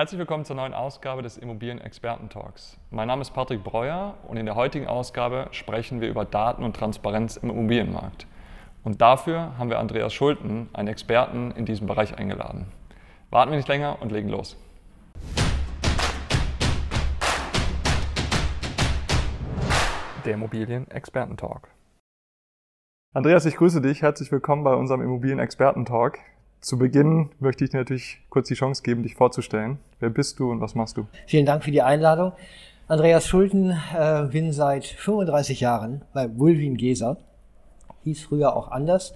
Herzlich willkommen zur neuen Ausgabe des Immobilien-Experten-Talks. Mein Name ist Patrick Breuer und in der heutigen Ausgabe sprechen wir über Daten und Transparenz im Immobilienmarkt. Und dafür haben wir Andreas Schulten, einen Experten in diesem Bereich, eingeladen. Warten wir nicht länger und legen los. Der Immobilien-Experten-Talk. Andreas, ich grüße dich. Herzlich willkommen bei unserem Immobilien-Experten-Talk. Zu Beginn möchte ich dir natürlich kurz die Chance geben, dich vorzustellen. Wer bist du und was machst du? Vielen Dank für die Einladung. Andreas Schulten, äh, bin seit 35 Jahren bei Bulwin Geser. Hieß früher auch anders.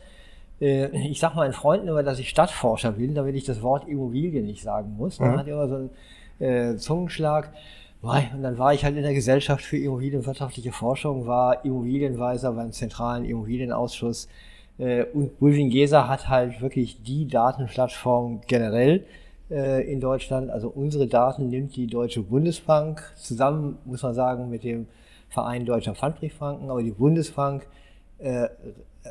Äh, ich sage meinen Freunden immer, dass ich Stadtforscher bin, damit ich das Wort Immobilie nicht sagen muss. Man mhm. hat immer so einen äh, Zungenschlag. Und dann war ich halt in der Gesellschaft für Immobilienwirtschaftliche Forschung, war Immobilienweiser beim zentralen Immobilienausschuss und Bulwin Gesa hat halt wirklich die Datenplattform generell äh, in Deutschland. Also unsere Daten nimmt die Deutsche Bundesbank zusammen, muss man sagen, mit dem Verein Deutscher Pfandbriefbanken. Aber die Bundesbank äh,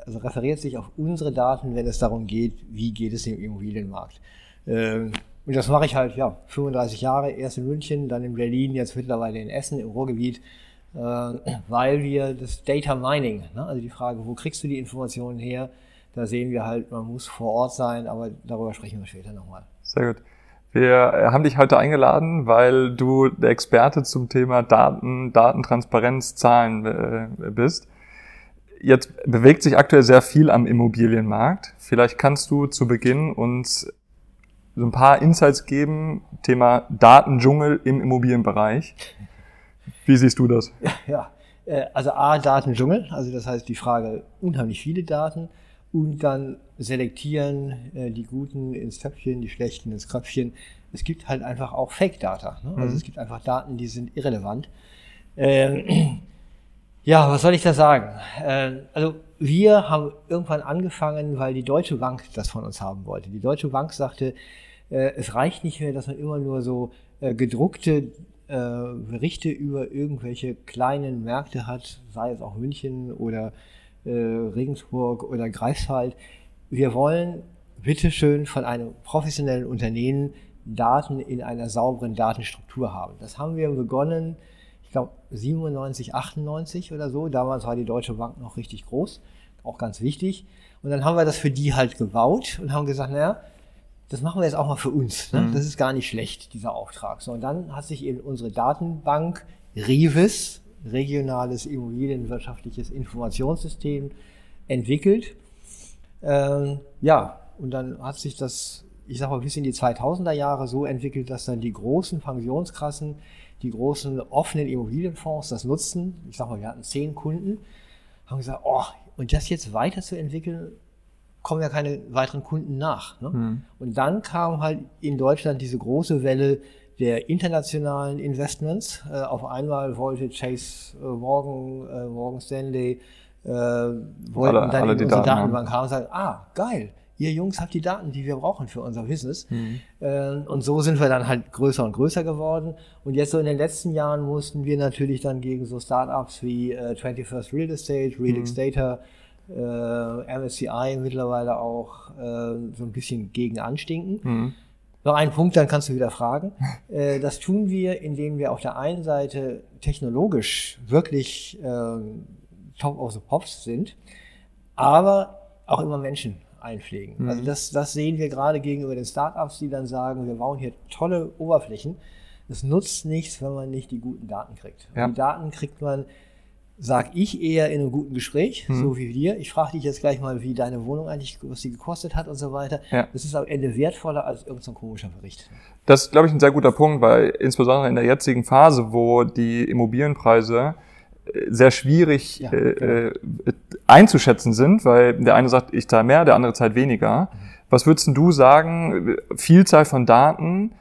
also referiert sich auf unsere Daten, wenn es darum geht, wie geht es im Immobilienmarkt. Ähm, und das mache ich halt, ja, 35 Jahre, erst in München, dann in Berlin, jetzt mittlerweile in Essen, im Ruhrgebiet äh, weil wir das Data Mining, ne, also die Frage, wo kriegst du die Informationen her, da sehen wir halt, man muss vor Ort sein, aber darüber sprechen wir später nochmal. Sehr gut. Wir haben dich heute eingeladen, weil du der Experte zum Thema Daten, Datentransparenz, Zahlen äh, bist. Jetzt bewegt sich aktuell sehr viel am Immobilienmarkt. Vielleicht kannst du zu Beginn uns so ein paar Insights geben, Thema Datendschungel im Immobilienbereich. Wie siehst du das? Ja. Äh, also A, Datendschungel, also das heißt die Frage, unheimlich viele Daten und dann selektieren äh, die Guten ins Töpfchen, die Schlechten ins Kröpfchen. Es gibt halt einfach auch Fake-Data. Ne? Also mhm. es gibt einfach Daten, die sind irrelevant. Ähm, ja, was soll ich da sagen? Äh, also wir haben irgendwann angefangen, weil die Deutsche Bank das von uns haben wollte. Die Deutsche Bank sagte, äh, es reicht nicht mehr, dass man immer nur so äh, gedruckte äh, Berichte über irgendwelche kleinen Märkte hat, sei es auch München oder äh, Regensburg oder Greifswald. Wir wollen bitteschön von einem professionellen Unternehmen Daten in einer sauberen Datenstruktur haben. Das haben wir begonnen, ich glaube 97, 98 oder so. Damals war die Deutsche Bank noch richtig groß, auch ganz wichtig. Und dann haben wir das für die halt gebaut und haben gesagt, naja, das machen wir jetzt auch mal für uns. Ne? Mhm. Das ist gar nicht schlecht, dieser Auftrag. So, und dann hat sich eben unsere Datenbank RIVIS, regionales immobilienwirtschaftliches Informationssystem, entwickelt. Ähm, ja, und dann hat sich das, ich sag mal, bis in die 2000er Jahre so entwickelt, dass dann die großen Pensionskassen, die großen offenen Immobilienfonds das nutzten. Ich sag mal, wir hatten zehn Kunden, haben gesagt, oh, und das jetzt weiterzuentwickeln, kommen ja keine weiteren Kunden nach. Ne? Mhm. Und dann kam halt in Deutschland diese große Welle der internationalen Investments. Äh, auf einmal wollte Chase äh, Morgan, äh, Morgan Stanley, äh, wollten alle, dann alle in unsere Daten Datenbank haben und sagen, ah, geil, ihr Jungs habt die Daten, die wir brauchen für unser Business. Mhm. Und so sind wir dann halt größer und größer geworden. Und jetzt so in den letzten Jahren mussten wir natürlich dann gegen so Startups wie äh, 21st Real Estate, Real mhm. Estate, äh, MSCI mittlerweile auch äh, so ein bisschen gegen anstinken. Mhm. Noch ein Punkt, dann kannst du wieder fragen. Äh, das tun wir, indem wir auf der einen Seite technologisch wirklich äh, top of the pops sind, aber auch immer Menschen einpflegen. Mhm. Also das, das sehen wir gerade gegenüber den Startups, die dann sagen, wir bauen hier tolle Oberflächen. Es nutzt nichts, wenn man nicht die guten Daten kriegt. Ja. Die Daten kriegt man sag ich eher in einem guten Gespräch, mhm. so wie wir. Ich frage dich jetzt gleich mal, wie deine Wohnung eigentlich, was sie gekostet hat und so weiter. Ja. Das ist am Ende wertvoller als irgendein komischer Bericht. Das ist, glaube ich, ein sehr guter Punkt, weil insbesondere in der jetzigen Phase, wo die Immobilienpreise äh, sehr schwierig ja, äh, genau. äh, einzuschätzen sind, weil der eine sagt, ich zahle mehr, der andere zahlt weniger. Mhm. Was würdest du sagen, Vielzahl von Daten,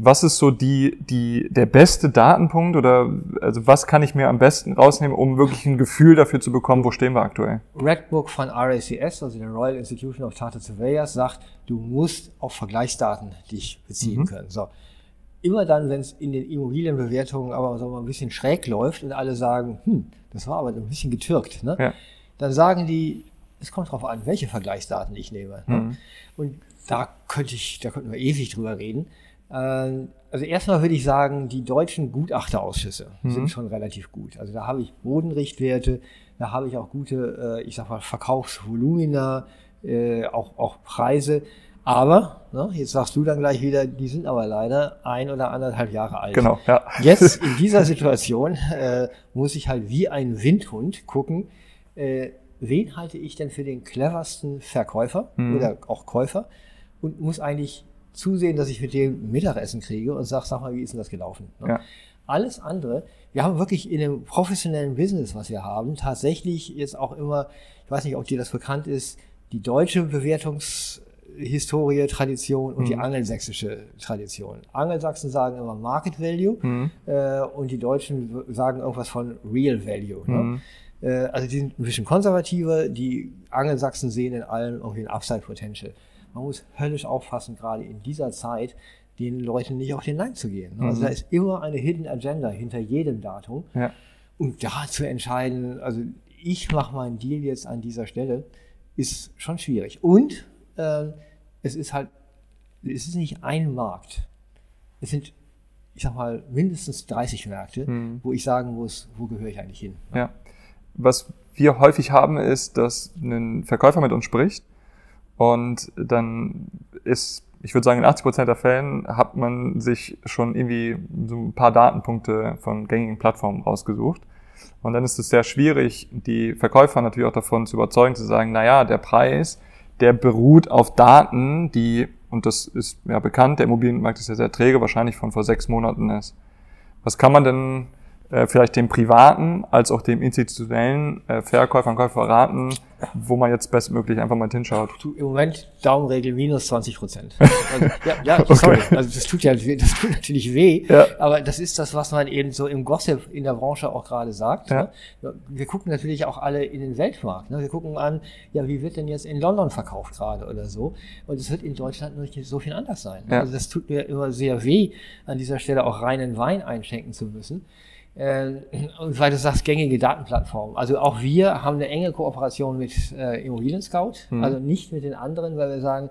was ist so die, die, der beste Datenpunkt oder also was kann ich mir am besten rausnehmen, um wirklich ein Gefühl dafür zu bekommen, wo stehen wir aktuell? Redbook von RACS, also der Royal Institution of Chartered Surveyors, sagt, du musst auf Vergleichsdaten dich beziehen mhm. können. So. Immer dann, wenn es in den Immobilienbewertungen aber so mal ein bisschen schräg läuft und alle sagen, hm, das war aber ein bisschen getürkt, ne? Ja. dann sagen die, es kommt darauf an, welche Vergleichsdaten ich nehme. Ne? Mhm. Ne? Und da könnte ich, da könnten wir ewig drüber reden. Ähm, also erstmal würde ich sagen, die deutschen Gutachterausschüsse Mhm. sind schon relativ gut. Also da habe ich Bodenrichtwerte, da habe ich auch gute, äh, ich sag mal, Verkaufsvolumina, äh, auch, auch Preise. Aber, ne, jetzt sagst du dann gleich wieder, die sind aber leider ein oder anderthalb Jahre alt. Genau, ja. Jetzt in dieser Situation äh, muss ich halt wie ein Windhund gucken, äh, wen halte ich denn für den cleversten Verkäufer Mhm. oder auch Käufer und muss eigentlich zusehen, dass ich mit dem Mittagessen kriege und sag, sag mal, wie ist denn das gelaufen? Ne? Ja. Alles andere, wir haben wirklich in dem professionellen Business, was wir haben, tatsächlich jetzt auch immer, ich weiß nicht, ob dir das bekannt ist, die deutsche Bewertungshistorie, Tradition und die Mhm. angelsächsische Tradition. Angelsachsen sagen immer Market Value Mhm. äh, und die Deutschen sagen irgendwas von Real Value. Ne? Mhm. Äh, also die sind ein bisschen konservativer, die Angelsachsen sehen in allem irgendwie ein Upside Potential. Man muss höllisch aufpassen, gerade in dieser Zeit, den Leuten nicht auf den Leim zu gehen. ne? Also Mhm. da ist immer eine Hidden Agenda hinter jedem Datum. Ja. Und da zu entscheiden, also ich mache meinen Deal jetzt an dieser Stelle, ist schon schwierig. Und ähm, es ist halt, es ist nicht ein Markt. Es sind, ich sag mal, mindestens 30 Märkte, Mhm. wo ich sagen muss, wo gehöre ich eigentlich hin. Ja. Was wir häufig haben, ist, dass ein Verkäufer mit uns spricht und dann ist, ich würde sagen, in 80 Prozent der Fällen hat man sich schon irgendwie so ein paar Datenpunkte von gängigen Plattformen rausgesucht. Und dann ist es sehr schwierig, die Verkäufer natürlich auch davon zu überzeugen, zu sagen, na ja, der Preis, der beruht auf Daten, die, und das ist ja bekannt, der Immobilienmarkt ist ja sehr träge, wahrscheinlich von vor sechs Monaten ist. Was kann man denn äh, vielleicht dem privaten als auch dem institutionellen äh, Verkäufer und Käufer raten, wo man jetzt bestmöglich einfach mal hinschaut? Du, Im Moment Daumenregel minus 20 Prozent. Also, ja, ja sorry. Also das tut ja, das tut natürlich weh. Ja. Aber das ist das, was man eben so im Gossip in der Branche auch gerade sagt. Ja. Ne? Wir gucken natürlich auch alle in den Weltmarkt. Ne? Wir gucken an, ja, wie wird denn jetzt in London verkauft gerade oder so? Und es wird in Deutschland nicht so viel anders sein. Ne? Ja. Also das tut mir immer sehr weh, an dieser Stelle auch reinen Wein einschenken zu müssen. Äh, Und weil du sagst, gängige Datenplattformen. Also auch wir haben eine enge Kooperation mit äh, Immobilien Scout, Mhm. also nicht mit den anderen, weil wir sagen,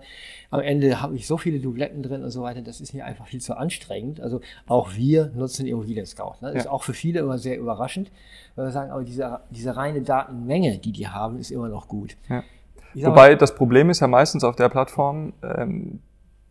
am Ende habe ich so viele Dubletten drin und so weiter, das ist mir einfach viel zu anstrengend. Also auch wir nutzen Immobilien Scout. Ne? Das ist Ja. auch für viele immer sehr überraschend, weil wir sagen, aber diese, diese reine Datenmenge, die die haben, ist immer noch gut. Ja. Wobei das Problem ist ja meistens auf der Plattform, ähm,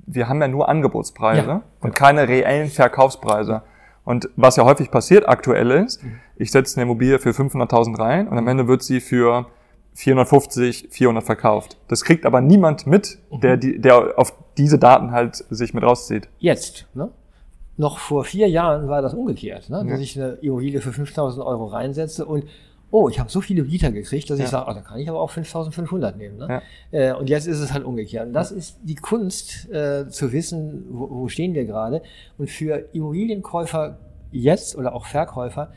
wir haben ja nur Angebotspreise Ja. und keine reellen Verkaufspreise. Und was ja häufig passiert aktuell ist, Mhm. ich setze eine Immobilie für 500.000 rein und am Ende wird sie für 450, 400 verkauft. Das kriegt aber niemand mit, Mhm. der, die, der auf diese Daten halt sich mit rauszieht. jetzt. Ne? Noch vor vier Jahren war das umgekehrt, ne? Ja. dass ich eine Immobilie für 5000 Euro reinsetze und oh, ich habe so viele Mieter gekriegt, dass ich Ja. sage, oh, da kann ich aber auch 5500 nehmen. Ne? Ja. Äh, und jetzt ist es halt umgekehrt. Und das ist die Kunst, äh, zu wissen, wo, wo stehen wir gerade. Und für Immobilienkäufer jetzt oder auch Verkäufer,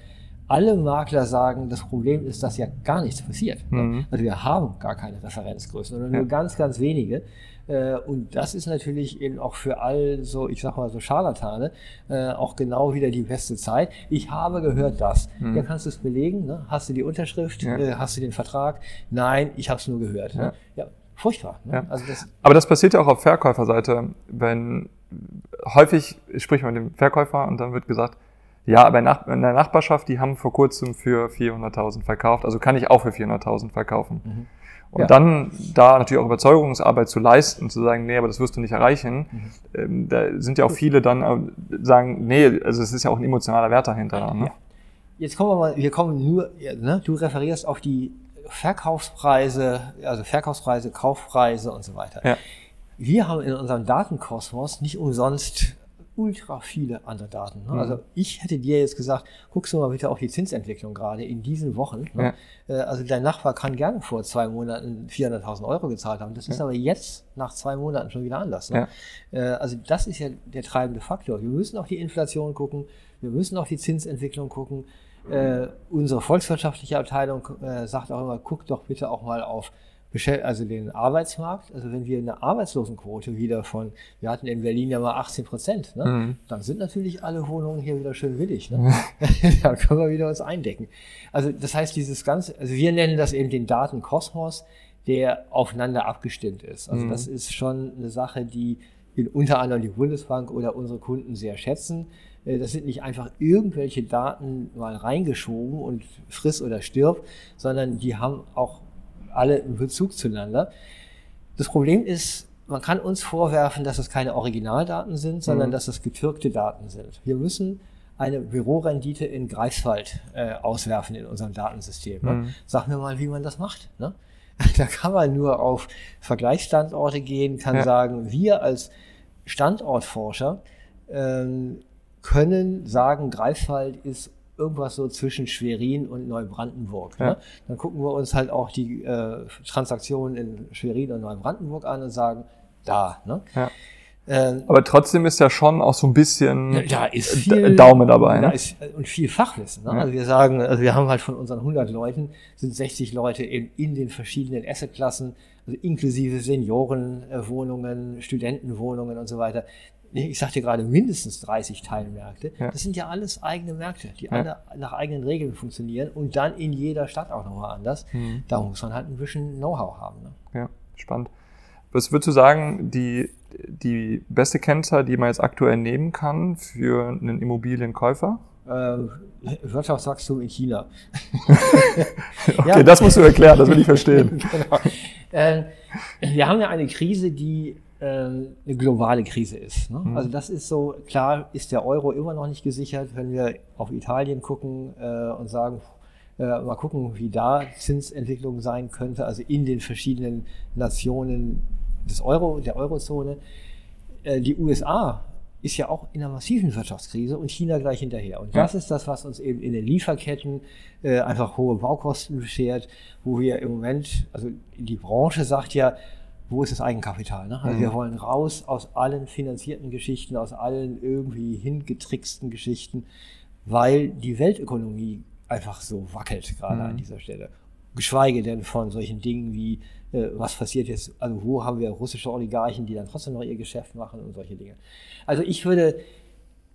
alle Makler sagen, das Problem ist, dass ja gar nichts passiert. ne? Mhm. Also wir haben gar keine Referenzgrößen, sondern Ja. nur ganz, ganz wenige. Äh, Und das ist natürlich eben auch für all so, ich sag mal so Scharlatane, äh, auch genau wieder die beste Zeit. Ich habe gehört das. Mhm. Ja, kannst du es belegen? Ne? Hast du die Unterschrift? Ja. Äh, Hast du den Vertrag? Nein, ich habe es nur gehört. Ne? Ja, furchtbar. Ne? Ja. Also das, Aber das passiert ja auch auf Verkäuferseite, wenn häufig spricht man mit dem Verkäufer und dann wird gesagt, ja, aber in der Nachbarschaft, die haben vor kurzem für 400.000 verkauft, also kann ich auch für 400.000 verkaufen. Mhm. Und Ja. dann da natürlich auch Überzeugungsarbeit zu leisten, zu sagen, nee, aber das wirst du nicht erreichen, Mhm. ähm, da sind ja auch viele dann äh, sagen, nee, also es ist ja auch ein emotionaler Wert dahinter. Ne? Ja. Jetzt kommen wir mal, wir kommen nur, ne, du referierst auf die Verkaufspreise, also Verkaufspreise, Kaufpreise und so weiter. Ja. Wir haben in unserem Datenkosmos nicht umsonst ultra viele andere Daten. Ne? Mhm. Also ich hätte dir jetzt gesagt, guckst du mal bitte auf die Zinsentwicklung gerade in diesen Wochen. Ne? Äh, Also dein Nachbar kann gerne vor zwei Monaten 400.000 Euro gezahlt haben. Das ist Ja. aber jetzt nach zwei Monaten schon wieder anders. Ne? Äh, Also das ist ja der treibende Faktor. Wir müssen auf die Inflation gucken, wir müssen auf die Zinsentwicklung gucken. Äh, unsere volkswirtschaftliche Abteilung äh, sagt auch immer, guck doch bitte auch mal auf also den Arbeitsmarkt. Also wenn wir eine Arbeitslosenquote wieder von, wir hatten in Berlin ja mal 18 Prozent, ne? Mhm. dann sind natürlich alle Wohnungen hier wieder schön willig. Ne? da können wir wieder uns eindecken. Also das heißt, dieses ganze, also wir nennen das eben den Datenkosmos, der aufeinander abgestimmt ist. Also Mhm. das ist schon eine Sache, die unter anderem die Bundesbank oder unsere Kunden sehr schätzen. Äh, das sind nicht einfach irgendwelche Daten mal reingeschoben und friss oder stirb, sondern die haben auch alle einen Bezug zueinander. Das Problem ist, man kann uns vorwerfen, dass es keine Originaldaten sind, sondern mhm. dass es getürkte Daten sind. Wir müssen eine Bürorendite in Greifswald äh, auswerfen in unserem Datensystem. Ne? Mhm. Sag mir mal, wie man das macht. Ne? Da kann man nur auf Vergleichsstandorte gehen, kann ja. sagen, wir als Standortforscher ähm, können sagen, Greifswald ist irgendwas so zwischen Schwerin und Neubrandenburg. Ja. Ne? Dann gucken wir uns halt auch die äh, Transaktionen in Schwerin und Neubrandenburg an und sagen, da. Ne? Ja. Ähm, Aber trotzdem ist ja schon auch so ein bisschen da ist viel, Daumen dabei. Da ne? ist, und viel Fachwissen. Ne? Ja. Also wir sagen, also wir haben halt von unseren 100 Leuten, sind 60 Leute in, in den verschiedenen Assetklassen, also inklusive Seniorenwohnungen, Studentenwohnungen und so weiter ich sagte gerade mindestens 30 Teilmärkte. Ja. Das sind ja alles eigene Märkte, die ja. alle nach eigenen Regeln funktionieren und dann in jeder Stadt auch nochmal anders. Mhm. Da muss man halt ein bisschen Know-how haben. Ne? Ja, spannend. Was würdest du sagen, die, die beste Kennzahl, die man jetzt aktuell nehmen kann für einen Immobilienkäufer? Ähm, Wirtschaftswachstum in China. okay, ja. das musst du erklären, das will ich verstehen. genau. ähm, wir haben ja eine Krise, die äh, eine globale Krise ist. Ne? Mhm. Also das ist so, klar ist der Euro immer noch nicht gesichert, wenn wir auf Italien gucken äh, und sagen, äh, mal gucken, wie da Zinsentwicklung sein könnte, also in den verschiedenen Nationen des Euro, der Eurozone. Äh, die USA ist ja auch in einer massiven Wirtschaftskrise und China gleich hinterher. Und das ist das, was uns eben in den Lieferketten äh, einfach hohe Baukosten beschert, wo wir im Moment, also die Branche sagt ja, wo ist das Eigenkapital? Ne? Also mhm. wir wollen raus aus allen finanzierten Geschichten, aus allen irgendwie hingetricksten Geschichten, weil die Weltökonomie einfach so wackelt gerade mhm. an dieser Stelle. Geschweige denn von solchen Dingen wie, äh, was passiert jetzt, also wo haben wir russische Oligarchen, die dann trotzdem noch ihr Geschäft machen und solche Dinge. Also ich würde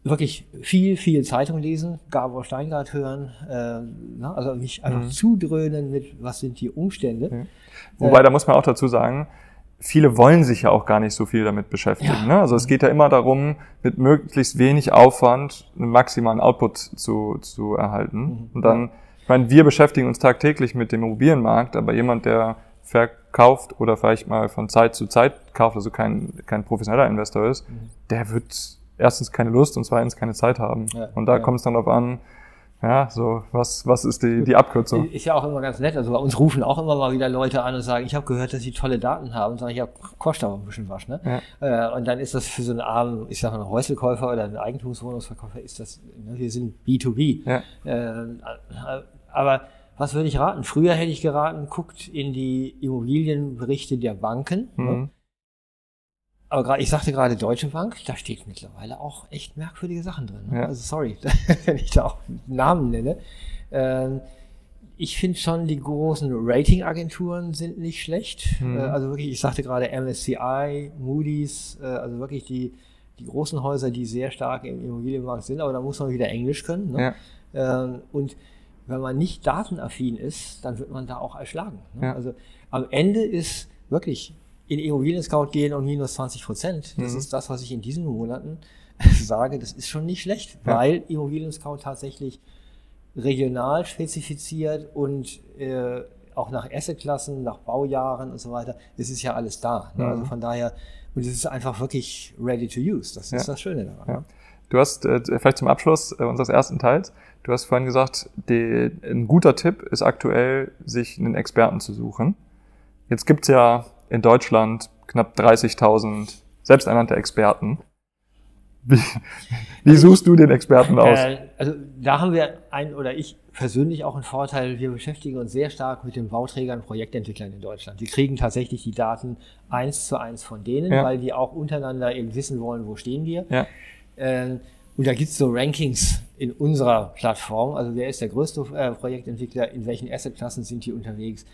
wirklich viel, viel Zeitung lesen, Gabor Steingart hören, äh, na, also mich einfach mhm. zudröhnen mit, was sind die Umstände. Mhm. Wobei, äh, da muss man auch dazu sagen, viele wollen sich ja auch gar nicht so viel damit beschäftigen. Ja. Ne? Also es geht ja immer darum, mit möglichst wenig Aufwand einen maximalen Output zu, zu erhalten. Mhm. Und dann, ich meine, wir beschäftigen uns tagtäglich mit dem Immobilienmarkt, aber jemand, der verkauft oder vielleicht mal von Zeit zu Zeit kauft, also kein, kein professioneller Investor ist, mhm. der wird erstens keine Lust und zweitens keine Zeit haben. Ja, und da ja. kommt es dann darauf an, ja, so, was, was ist die, die Abkürzung? Ist ja auch immer ganz nett. Also bei uns rufen auch immer mal wieder Leute an und sagen, ich habe gehört, dass sie tolle Daten haben. Und sage ich, ja, kostet aber ein bisschen was, ne? Ja. Äh, und dann ist das für so einen armen, ich sage mal, Häuselkäufer oder einen Eigentumswohnungsverkäufer, ist das, ne, wir sind B2B. Ja. Äh, aber was würde ich raten? Früher hätte ich geraten, guckt in die Immobilienberichte der Banken. Ne? Mhm. Ne? Aber gerade, ich sagte gerade Deutsche Bank, da steht mittlerweile auch echt merkwürdige Sachen drin. Ne? Ja. Also sorry, wenn ich da auch Namen nenne. Ähm, ich finde schon, die großen Ratingagenturen sind nicht schlecht. Mhm. Äh, also wirklich, ich sagte gerade MSCI, Moody's, äh, also wirklich die, die großen Häuser, die sehr stark im Immobilienmarkt sind, aber da muss man wieder Englisch können. Ne? Ja. Ähm, und wenn man nicht datenaffin ist, dann wird man da auch erschlagen. Ne? Ja. Also am Ende ist wirklich in Immobilien-Scout gehen und minus 20 Prozent. Das mhm. ist das, was ich in diesen Monaten sage. Das ist schon nicht schlecht, ja. weil Immobilien-Scout tatsächlich regional spezifiziert und äh, auch nach Assetklassen, nach Baujahren und so weiter. Das ist ja alles da. Ne? Also mhm. Also von daher, und es ist einfach wirklich ready to use. Das ist ja. das Schöne daran. Ja. Du hast äh, vielleicht zum Abschluss äh, unseres ersten Teils, du hast vorhin gesagt, die, ein guter Tipp ist aktuell, sich einen Experten zu suchen. Jetzt gibt's ja in Deutschland knapp 30.000 selbsternannte Experten. Wie, wie suchst du den Experten aus? Äh, also da haben wir ein oder ich persönlich auch einen Vorteil. Wir beschäftigen uns sehr stark mit den Bauträgern und Projektentwicklern in Deutschland. Wir kriegen tatsächlich die Daten eins zu eins von denen, ja. weil die auch untereinander eben wissen wollen, wo stehen wir. Ja. Ähm, und da gibt's so Rankings in unserer Plattform. Also wer ist der größte äh, Projektentwickler, in welchen Assetklassen sind die unterwegs?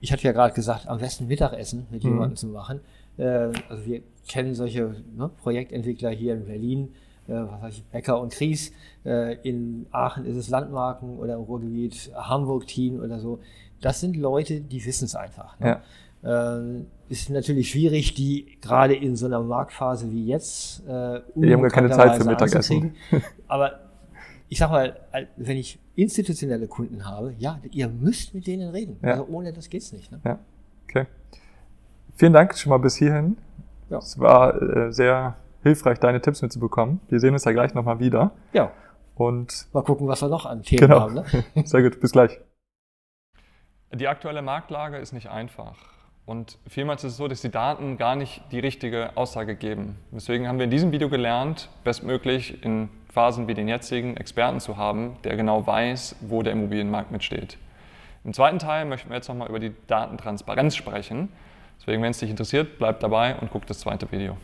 Ich hatte ja gerade gesagt, am besten Mittagessen mit mhm. jemandem zu machen. Äh, also wir kennen solche ne, Projektentwickler hier in Berlin, äh, was weiß ich, Becker und Kries. Äh, in Aachen ist es Landmarken oder im Ruhrgebiet Hamburg-Team oder so. Das sind Leute, die wissen es einfach. Ne? Ja. Ähm, ist natürlich schwierig, die gerade in so einer Marktphase wie jetzt äh, Die haben gar keine Zeit für Mittagessen. Aber ich sag mal, wenn ich institutionelle Kunden habe, ja, ihr müsst mit denen reden. Ja. Also ohne das geht's nicht. Ne? Ja, okay. Vielen Dank schon mal bis hierhin. Ja. Es war äh, sehr hilfreich, deine Tipps mitzubekommen. Wir sehen uns ja gleich nochmal wieder. Ja. Und mal gucken, was wir noch an Themen genau. haben. Ne? Sehr gut, bis gleich. Die aktuelle Marktlage ist nicht einfach. Und vielmals ist es so, dass die Daten gar nicht die richtige Aussage geben. Deswegen haben wir in diesem Video gelernt, bestmöglich in Phasen wie den jetzigen Experten zu haben, der genau weiß, wo der Immobilienmarkt mitsteht. Im zweiten Teil möchten wir jetzt nochmal über die Datentransparenz sprechen. Deswegen, wenn es dich interessiert, bleib dabei und guck das zweite Video.